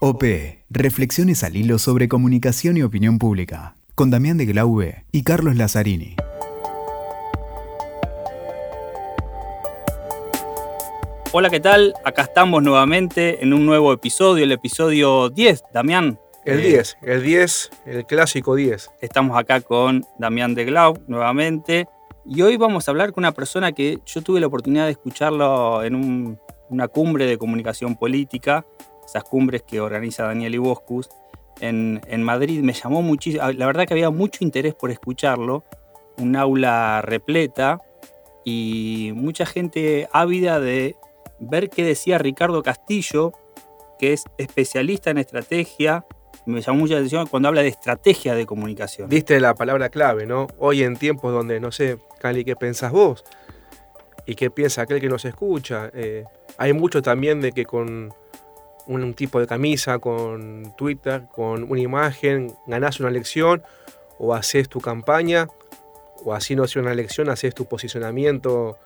OP, Reflexiones al hilo sobre comunicación y opinión pública, con Damián de Glaube y Carlos Lazzarini. Hola, ¿qué tal? Acá estamos nuevamente en un nuevo episodio, el episodio 10. Damián. El 10, el 10, el clásico 10. Estamos acá con Damián de Glau nuevamente. Y hoy vamos a hablar con una persona que yo tuve la oportunidad de escucharlo en una cumbre de comunicación política esas cumbres que organiza Daniel Iboscus en, en Madrid. Me llamó muchísimo, la verdad que había mucho interés por escucharlo, un aula repleta y mucha gente ávida de ver qué decía Ricardo Castillo, que es especialista en estrategia. Me llamó mucha atención cuando habla de estrategia de comunicación. Diste la palabra clave, ¿no? Hoy en tiempos donde, no sé, Cali, ¿qué pensás vos? ¿Y qué piensa aquel que nos escucha? Eh, hay mucho también de que con un, tipo de camisa, con Twitter, con una imagen, ganás una elección o haces tu campaña, o así no haces una elección, haces tu posicionamiento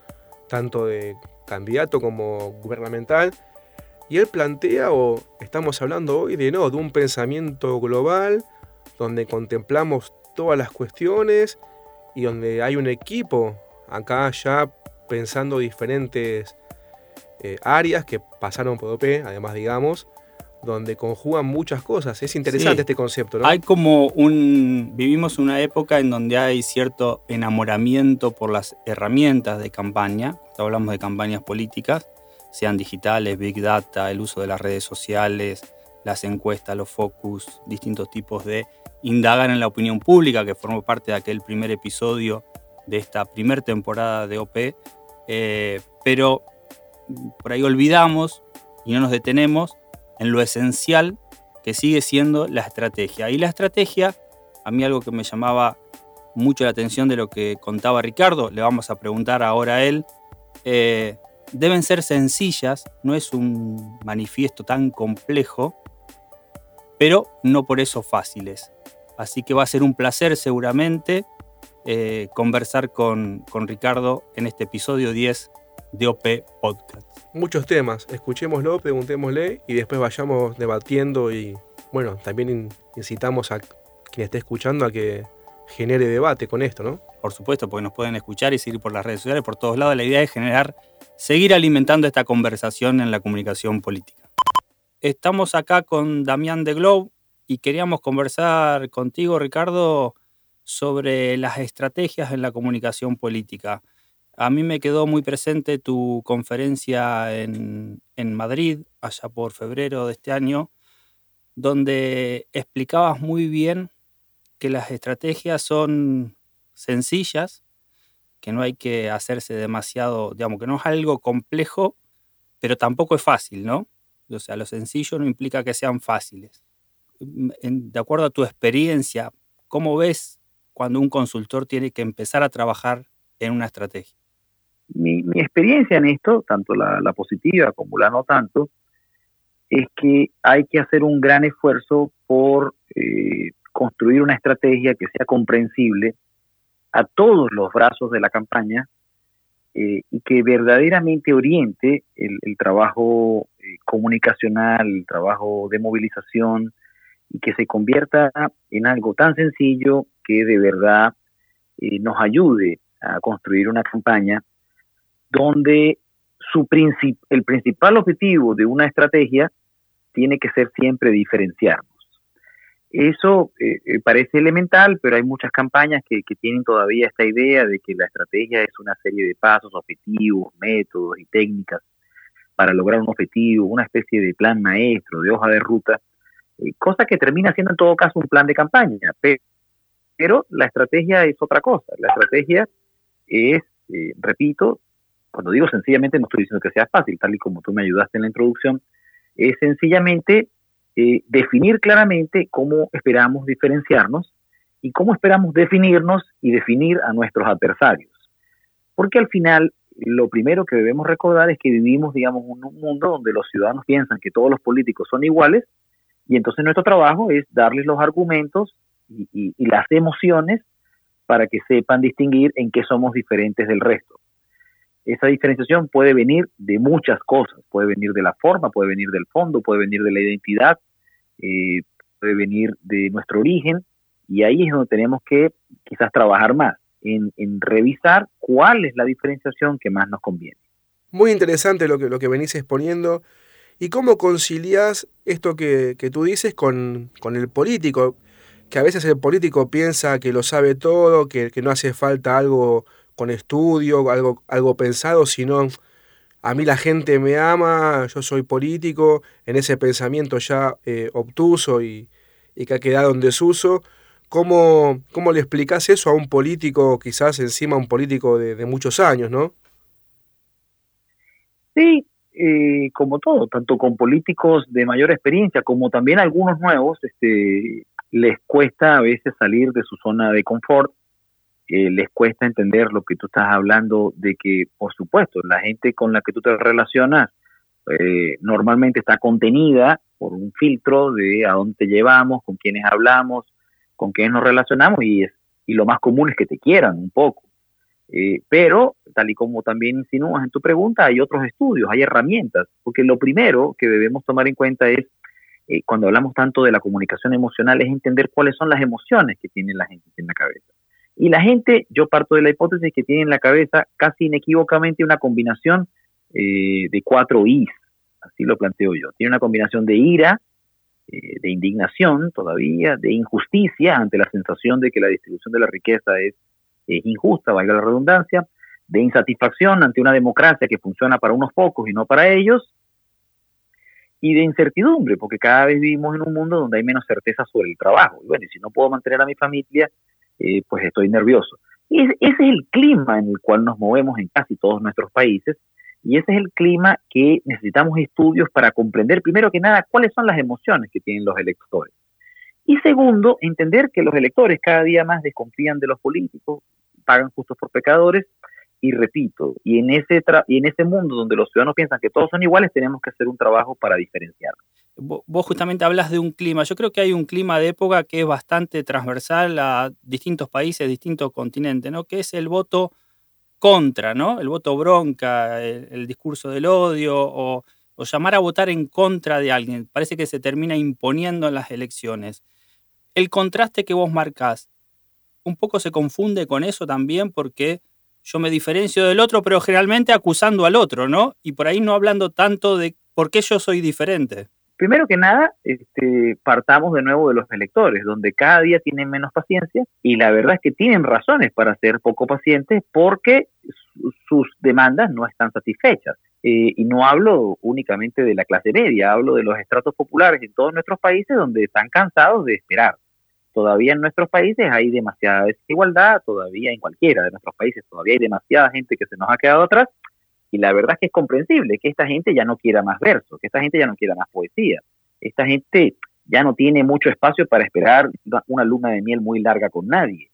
tanto de candidato como gubernamental. Y él plantea, o estamos hablando hoy de no, de un pensamiento global, donde contemplamos todas las cuestiones y donde hay un equipo acá ya pensando diferentes eh, áreas que pasaron por OP, además digamos, donde conjugan muchas cosas. Es interesante este concepto, ¿no? Hay como un... Vivimos una época en donde hay cierto enamoramiento por las herramientas de campaña, hablamos de campañas políticas, sean digitales, big data, el uso de las redes sociales, las encuestas, los focus, distintos tipos de indagar en la opinión pública, que formó parte de aquel primer episodio de esta primera temporada de OP. Eh, pero por ahí olvidamos y no nos detenemos en lo esencial que sigue siendo la estrategia. Y la estrategia, a mí algo que me llamaba mucho la atención de lo que contaba Ricardo, le vamos a preguntar ahora a él, eh, deben ser sencillas, no es un manifiesto tan complejo, pero no por eso fáciles. Así que va a ser un placer seguramente eh, conversar con, con Ricardo en este episodio 10 de OP Podcast. Muchos temas, escuchémoslo, preguntémosle y después vayamos debatiendo y bueno, también incitamos a quien esté escuchando a que genere debate con esto, ¿no? Por supuesto, porque nos pueden escuchar y seguir por las redes sociales, por todos lados. La idea es generar, seguir alimentando esta conversación en la comunicación política. Estamos acá con Damián de Globe y queríamos conversar contigo, Ricardo, sobre las estrategias en la comunicación política. A mí me quedó muy presente tu conferencia en, Madrid, allá por febrero de este año, donde explicabas muy bien que las estrategias son sencillas, que no hay que hacerse demasiado, digamos, que no es algo complejo, pero tampoco es fácil, ¿no? O sea, lo sencillo no implica que sean fáciles. De acuerdo a tu experiencia, ¿cómo ves cuando un consultor tiene que empezar a trabajar en una estrategia? Mi, experiencia en esto, tanto la, positiva como la no tanto, es que hay que hacer un gran esfuerzo por eh, construir una estrategia que sea comprensible a todos los brazos de la campaña eh, y que verdaderamente oriente el, trabajo eh, comunicacional, el trabajo de movilización y que se convierta en algo tan sencillo que de verdad nos ayude a construir una campaña donde su el principal objetivo de una estrategia tiene que ser siempre diferenciarnos. Eso eh, eh, parece elemental, pero hay muchas campañas que, tienen todavía esta idea de que la estrategia es una serie de pasos, objetivos, métodos y técnicas para lograr un objetivo, una especie de plan maestro, de hoja de ruta, eh, cosa que termina siendo en todo caso un plan de campaña. Pero, la estrategia es otra cosa. La estrategia es, repito, cuando digo sencillamente no estoy diciendo que sea fácil, tal y como tú me ayudaste en la introducción, es sencillamente eh, definir claramente cómo esperamos diferenciarnos y cómo esperamos definirnos y definir a nuestros adversarios. Porque al final lo primero que debemos recordar es que vivimos, digamos, en un mundo donde los ciudadanos piensan que todos los políticos son iguales y entonces nuestro trabajo es darles los argumentos y las emociones para que sepan distinguir en qué somos diferentes del resto. Esa diferenciación puede venir de muchas cosas, puede venir de la forma, puede venir del fondo, puede venir de la identidad, eh, puede venir de nuestro origen, y ahí es donde tenemos que quizás trabajar más, en, revisar cuál es la diferenciación que más nos conviene. Muy interesante lo que, lo que venís exponiendo. ¿Y cómo concilias esto que, tú dices con, con, el político? Que a veces el político piensa que lo sabe todo, que, que no hace falta algo con estudio, algo, algo pensado, sino a mí la gente me ama, yo soy político, en ese pensamiento ya eh, obtuso y, que ha quedado en desuso. ¿Cómo, ¿Cómo le explicas eso a un político, quizás encima un político de, muchos años, no? Sí, como todo, tanto con políticos de mayor experiencia como también algunos nuevos, este, les cuesta a veces salir de su zona de confort eh, les cuesta entender lo que tú estás hablando de que, por supuesto, la gente con la que tú te relacionas eh, normalmente está contenida por un filtro de a dónde te llevamos, con quiénes hablamos, con quiénes nos relacionamos y, es, y lo más común es que te quieran un poco. Eh, pero, tal y como también insinúas en tu pregunta, hay otros estudios, hay herramientas, porque lo primero que debemos tomar en cuenta es, cuando hablamos tanto de la comunicación emocional, es entender cuáles son las emociones que tiene la gente en la cabeza. Y la gente, yo parto de la hipótesis que tiene en la cabeza casi inequívocamente una combinación eh, de cuatro Is, así lo planteo yo. Tiene una combinación de ira, eh, de indignación todavía, de injusticia ante la sensación de que la distribución de la riqueza es, es injusta, valga la redundancia, de insatisfacción ante una democracia que funciona para unos pocos y no para ellos, y de incertidumbre, porque cada vez vivimos en un mundo donde hay menos certeza sobre el trabajo. Y bueno, y si no puedo mantener a mi familia, eh, pues estoy nervioso. Y ese es el clima en el cual nos movemos en casi todos nuestros países y ese es el clima que necesitamos estudios para comprender, primero que nada, cuáles son las emociones que tienen los electores. Y segundo, entender que los electores cada día más desconfían de los políticos, pagan justos por pecadores y repito, y en ese y en ese mundo donde los ciudadanos piensan que todos son iguales, tenemos que hacer un trabajo para diferenciarlos. Vos justamente hablas de un clima. Yo creo que hay un clima de época que es bastante transversal a distintos países, distintos continentes, ¿no? Que es el voto contra, ¿no? El voto bronca, el, discurso del odio o, o, llamar a votar en contra de alguien. Parece que se termina imponiendo en las elecciones. El contraste que vos marcás, un poco se confunde con eso también porque yo me diferencio del otro, pero generalmente acusando al otro, ¿no? Y por ahí no hablando tanto de por qué yo soy diferente. Primero que nada, este, partamos de nuevo de los electores, donde cada día tienen menos paciencia y la verdad es que tienen razones para ser poco pacientes porque sus demandas no están satisfechas. Eh, y no hablo únicamente de la clase media, hablo de los estratos populares en todos nuestros países donde están cansados de esperar todavía en nuestros países hay demasiada desigualdad, todavía en cualquiera de nuestros países todavía hay demasiada gente que se nos ha quedado atrás y la verdad es que es comprensible que esta gente ya no quiera más versos, que esta gente ya no quiera más poesía, esta gente ya no tiene mucho espacio para esperar una luna de miel muy larga con nadie.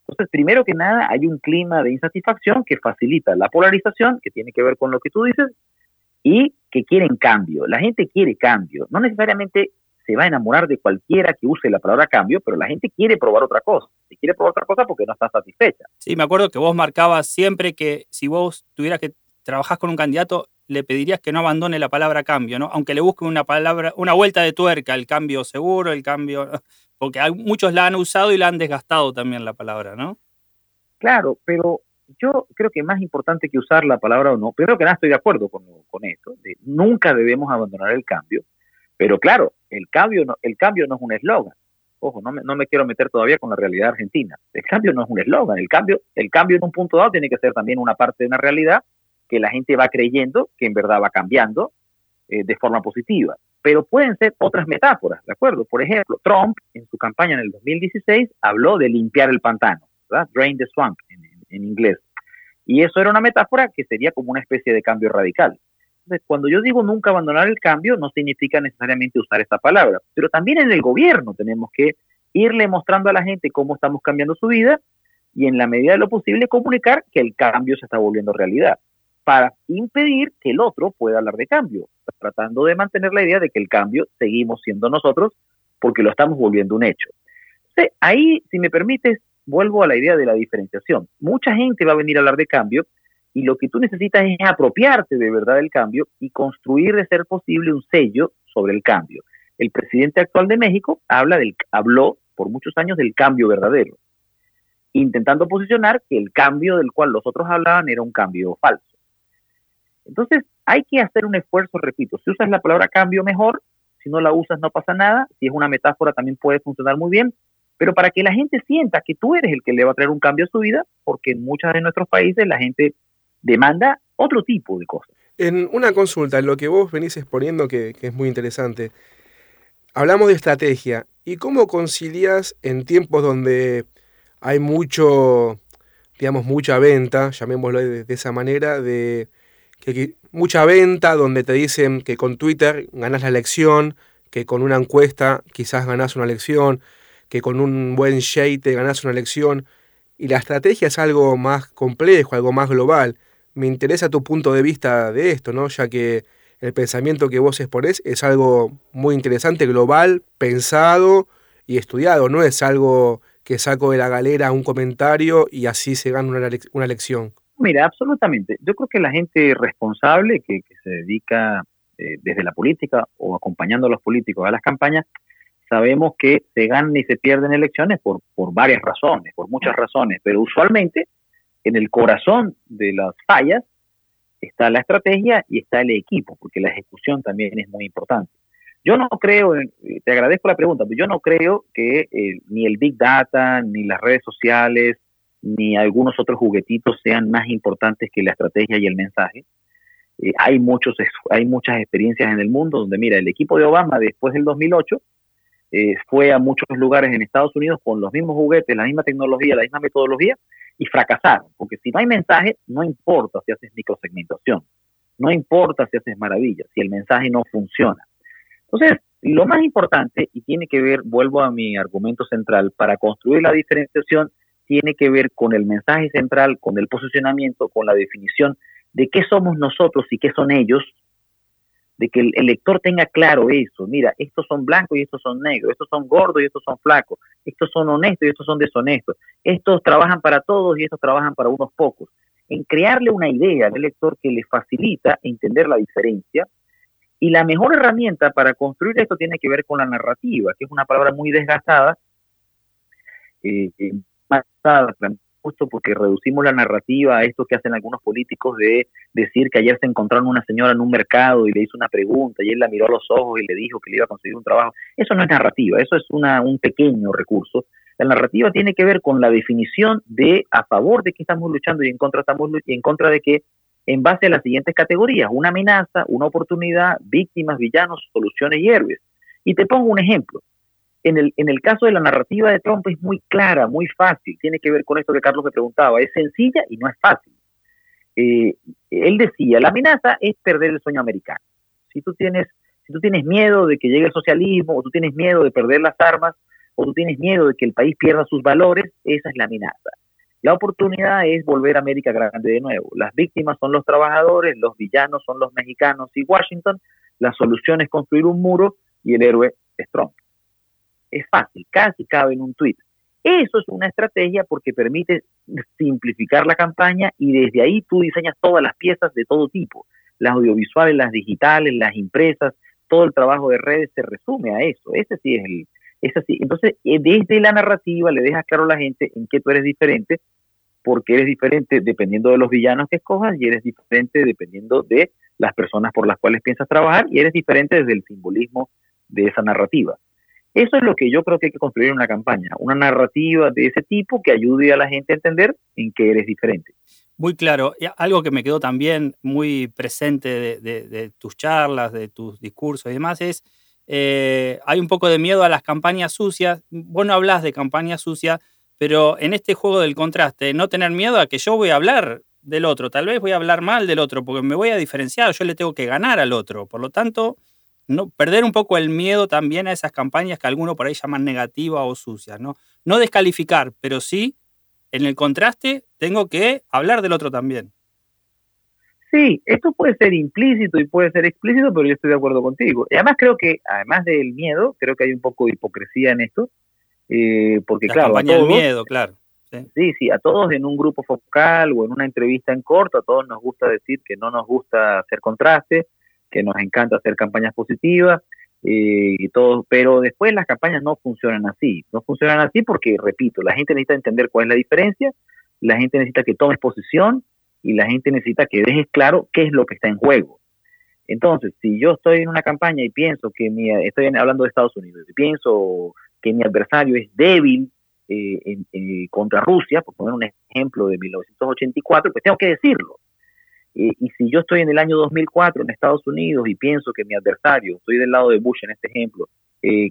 Entonces, primero que nada, hay un clima de insatisfacción que facilita la polarización, que tiene que ver con lo que tú dices, y que quieren cambio. La gente quiere cambio, no necesariamente se va a enamorar de cualquiera que use la palabra cambio, pero la gente quiere probar otra cosa. Si quiere probar otra cosa porque no está satisfecha. Sí, me acuerdo que vos marcabas siempre que si vos tuvieras que trabajar con un candidato, le pedirías que no abandone la palabra cambio, ¿no? Aunque le busque una palabra, una vuelta de tuerca, el cambio seguro, el cambio. Porque hay, muchos la han usado y la han desgastado también la palabra, ¿no? Claro, pero yo creo que más importante que usar la palabra o no, primero que nada estoy de acuerdo con, con esto, nunca debemos abandonar el cambio, pero claro, el cambio no, el cambio no es un eslogan. Ojo, no me, no me quiero meter todavía con la realidad argentina. El cambio no es un eslogan. El cambio, el cambio en un punto dado tiene que ser también una parte de una realidad que la gente va creyendo que en verdad va cambiando eh, de forma positiva. Pero pueden ser otras metáforas, ¿de acuerdo? Por ejemplo, Trump en su campaña en el 2016 habló de limpiar el pantano, ¿verdad? Drain the swamp en inglés. Y eso era una metáfora que sería como una especie de cambio radical cuando yo digo nunca abandonar el cambio, no significa necesariamente usar esta palabra, pero también en el gobierno tenemos que irle mostrando a la gente cómo estamos cambiando su vida y en la medida de lo posible comunicar que el cambio se está volviendo realidad, para impedir que el otro pueda hablar de cambio, tratando de mantener la idea de que el cambio seguimos siendo nosotros porque lo estamos volviendo un hecho. ahí, si me permites, vuelvo a la idea de la diferenciación. Mucha gente va a venir a hablar de cambio, y lo que tú necesitas es apropiarte de verdad del cambio y construir de ser posible un sello sobre el cambio. el presidente actual de México habla del, habló por muchos años del cambio verdadero, intentando posicionar que el cambio del cual los otros hablaban era un cambio falso. Entonces, hay que hacer un esfuerzo, repito, si usas la palabra cambio mejor, si no la usas no pasa nada, si es una metáfora también puede funcionar muy bien, pero para que la gente sienta que tú eres el que le va a traer un cambio a su vida, porque en muchos de nuestros países la gente demanda otro tipo de cosas. En una consulta, lo que vos venís exponiendo, que, que es muy interesante, hablamos de estrategia. ¿Y cómo concilias en tiempos donde hay mucho, digamos, mucha venta, llamémoslo de, esa manera, de que, mucha venta donde te dicen que con Twitter ganas la elección, que con una encuesta quizás ganas una elección, que con un buen shade te ganas una elección, y la estrategia es algo más complejo, algo más global. Me interesa tu punto de vista de esto, ¿no? Ya que el pensamiento que vos exponés es algo muy interesante, global, pensado y estudiado, no es algo que saco de la galera un comentario y así se gana una, una lección. Mira, absolutamente. Yo creo que la gente responsable que, se dedica eh, desde la política o acompañando a los políticos a las campañas, sabemos que se ganan y se pierden elecciones por, por varias razones, por muchas razones, pero usualmente en el corazón de las fallas está la estrategia y está el equipo, porque la ejecución también es muy importante. Yo no creo, te agradezco la pregunta, pero yo no creo que eh, ni el Big Data, ni las redes sociales, ni algunos otros juguetitos sean más importantes que la estrategia y el mensaje. Eh, hay, muchos, hay muchas experiencias en el mundo donde, mira, el equipo de Obama después del 2008 eh, fue a muchos lugares en Estados Unidos con los mismos juguetes, la misma tecnología, la misma metodología, y fracasaron, porque si no hay mensaje, no importa si haces microsegmentación, no importa si haces maravillas, si el mensaje no funciona. Entonces, lo más importante, y tiene que ver, vuelvo a mi argumento central, para construir la diferenciación, tiene que ver con el mensaje central, con el posicionamiento, con la definición de qué somos nosotros y qué son ellos, de que el, lector tenga claro eso. Mira, estos son blancos y estos son negros, estos son gordos y estos son flacos, estos son honestos y estos son deshonestos, estos trabajan para todos y estos trabajan para unos pocos. En crearle una idea al lector que le facilita entender la diferencia. Y la mejor herramienta para construir esto tiene que ver con la narrativa, que es una palabra muy desgastada, eh, eh justo porque reducimos la narrativa a esto que hacen algunos políticos de decir que ayer se encontraron una señora en un mercado y le hizo una pregunta y él la miró a los ojos y le dijo que le iba a conseguir un trabajo. Eso no es narrativa, eso es un pequeño recurso. La narrativa tiene que ver con la definición de a favor de qué estamos luchando y en contra, estamos, y en contra de qué, en base a las siguientes categorías, una amenaza, una oportunidad, víctimas, villanos, soluciones y héroes. Y te pongo un ejemplo en el, en el caso de la narrativa de Trump es muy clara, muy fácil. Tiene que ver con esto que Carlos me preguntaba. Es sencilla y no es fácil. Eh, él decía, la amenaza es perder el sueño americano. Si tú, tienes, si tú tienes miedo de que llegue el socialismo, o tú tienes miedo de perder las armas, o tú tienes miedo de que el país pierda sus valores, esa es la amenaza. La oportunidad es volver a América grande de nuevo. Las víctimas son los trabajadores, los villanos son los mexicanos y Washington. La solución es construir un muro y el héroe es Trump es fácil, casi cabe en un tweet. Eso es una estrategia porque permite simplificar la campaña y desde ahí tú diseñas todas las piezas de todo tipo, las audiovisuales, las digitales, las impresas, todo el trabajo de redes se resume a eso. Ese sí es el, ese sí. Entonces, eh, desde la narrativa le dejas claro a la gente en qué tú eres diferente, porque eres diferente dependiendo de los villanos que escojas y eres diferente dependiendo de las personas por las cuales piensas trabajar y eres diferente desde el simbolismo de esa narrativa. Eso es lo que yo creo que hay que construir en una campaña, una narrativa de ese tipo que ayude a la gente a entender en qué eres diferente. Muy claro. Algo que me quedó también muy presente de, tus charlas, de tus discursos y demás es, eh, hay un poco de miedo a las campañas sucias. Vos no hablas de campañas sucias, pero en este juego del contraste, no tener miedo a que yo voy a hablar del otro, tal vez voy a hablar mal del otro, porque me voy a diferenciar, yo le tengo que ganar al otro. Por lo tanto, no, perder un poco el miedo también a esas campañas que algunos por ahí llaman negativas o sucias, ¿no? No descalificar, pero sí, en el contraste, tengo que hablar del otro también. Sí, esto puede ser implícito y puede ser explícito, pero yo estoy de acuerdo contigo. Y además creo que, además del miedo, creo que hay un poco de hipocresía en esto, eh, porque La claro... campaña del miedo, claro. Sí. sí, sí, a todos en un grupo focal o en una entrevista en corto, a todos nos gusta decir que no nos gusta hacer contraste, que nos encanta hacer campañas positivas, eh, y todo, pero después las campañas no funcionan así, no funcionan así porque, repito, la gente necesita entender cuál es la diferencia, la gente necesita que tomes posición y la gente necesita que dejes claro qué es lo que está en juego. Entonces, si yo estoy en una campaña y pienso que mi, estoy hablando de Estados Unidos, y pienso que mi adversario es débil eh, eh, contra Rusia, por poner un ejemplo de 1984, pues tengo que decirlo. Eh, y si yo estoy en el año 2004 en Estados Unidos y pienso que mi adversario, estoy del lado de Bush en este ejemplo,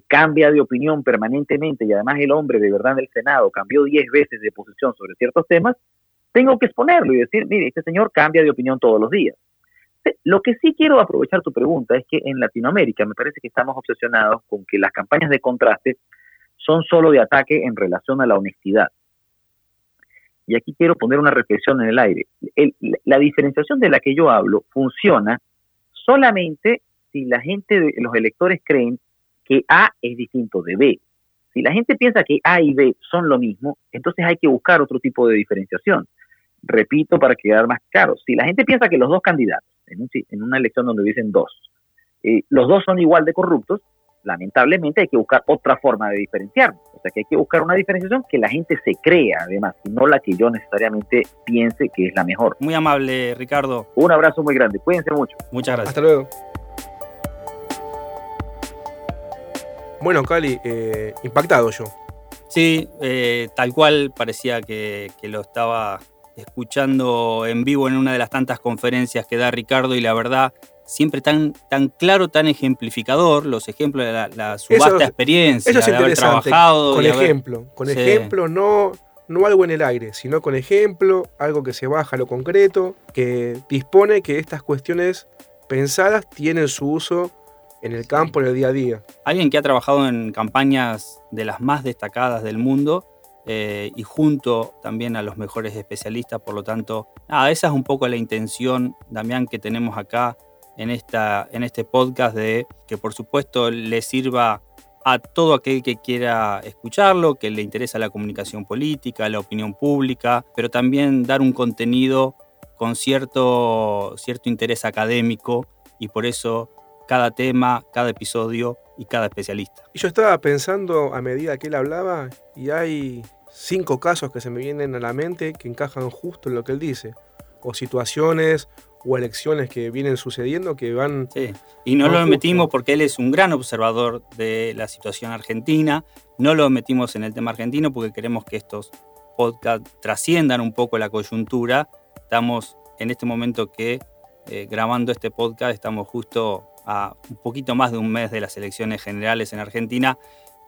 cambia de opinión permanentemente y además el hombre de verdad en el Senado cambió 10 veces de posición sobre ciertos temas, tengo que exponerlo y decir, mire, este señor cambia de opinión todos los días. Lo que sí quiero aprovechar tu pregunta es que en Latinoamérica me parece que estamos obsesionados con que las campañas de contraste son solo de ataque en relación a la honestidad. Y aquí quiero poner una reflexión en el aire. la diferenciación de la que yo hablo funciona solamente si la gente, los electores creen que A es distinto de B. Si la gente piensa que A y B son lo mismo, entonces hay que buscar otro tipo de diferenciación. Repito para quedar más claro, si la gente piensa que los dos candidatos, en, una elección donde dicen dos, eh, los dos son igual de corruptos, lamentablemente hay que buscar otra forma de diferenciarnos. O sea que hay que buscar una diferenciación que la gente se crea, además, y no la que yo necesariamente piense que es la mejor. Muy amable, Ricardo. Un abrazo muy grande. Cuídense mucho. Muchas gracias. Hasta luego. Bueno, Cali, eh, impactado yo. Sí, eh, tal cual parecía que, que lo estaba escuchando en vivo en una de las tantas conferencias que da Ricardo y la verdad siempre tan, tan claro, tan ejemplificador, los ejemplos de la, su vasta experiencia, eso es de haber trabajado. Con ejemplo, con ejemplo, no, no algo en el aire, sino con ejemplo, algo que se baja a lo concreto, que dispone que estas cuestiones pensadas tienen su uso en el campo, en el día a día. Alguien que ha trabajado en campañas de las más destacadas del mundo eh, y junto también a los mejores especialistas, por lo tanto, esa es un poco la intención, Damián, que tenemos acá en, esta, en este podcast de que por supuesto le sirva a todo aquel que quiera escucharlo, que le interesa la comunicación política, la opinión pública, pero también dar un contenido con cierto, cierto interés académico y por eso cada tema, cada episodio y cada especialista. Y yo estaba pensando a medida que él hablaba y hay cinco casos que se me vienen a la mente que encajan justo en lo que él dice, o situaciones o elecciones que vienen sucediendo que van... Sí. Y no lo metimos porque él es un gran observador de la situación argentina, no lo metimos en el tema argentino porque queremos que estos podcasts trasciendan un poco la coyuntura. Estamos en este momento que eh, grabando este podcast, estamos justo a un poquito más de un mes de las elecciones generales en Argentina.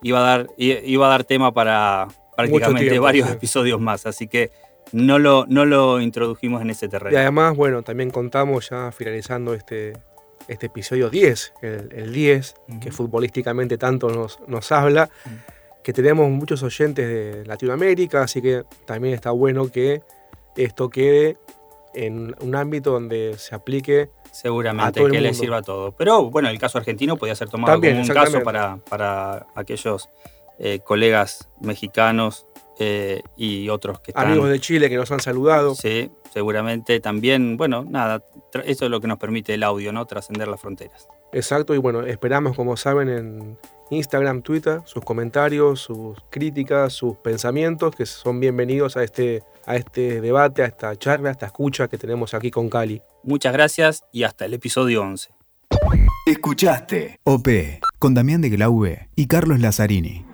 Iba a dar, iba a dar tema para prácticamente varios episodios más, así que no lo, no lo introdujimos en ese terreno. Y además, bueno, también contamos ya finalizando este, este episodio 10, el, 10, que futbolísticamente tanto nos, nos habla, que tenemos muchos oyentes de Latinoamérica, así que también está bueno que esto quede en un ámbito donde se aplique. Seguramente que le sirva a todo. Pero bueno, el caso argentino podía ser tomado como un caso para, para aquellos eh, colegas mexicanos eh, y otros que están... Amigos de Chile que nos han saludado. Sí, seguramente también, bueno, nada, eso es lo que nos permite el audio, ¿no? Trascender las fronteras. Exacto, y bueno, esperamos, como saben, en Instagram, Twitter, sus comentarios, sus críticas, sus pensamientos, que son bienvenidos a este, a este debate, a esta charla, a esta escucha que tenemos aquí con Cali. Muchas gracias y hasta el episodio 11. Escuchaste OP con Damián de Glaube y Carlos Lazzarini.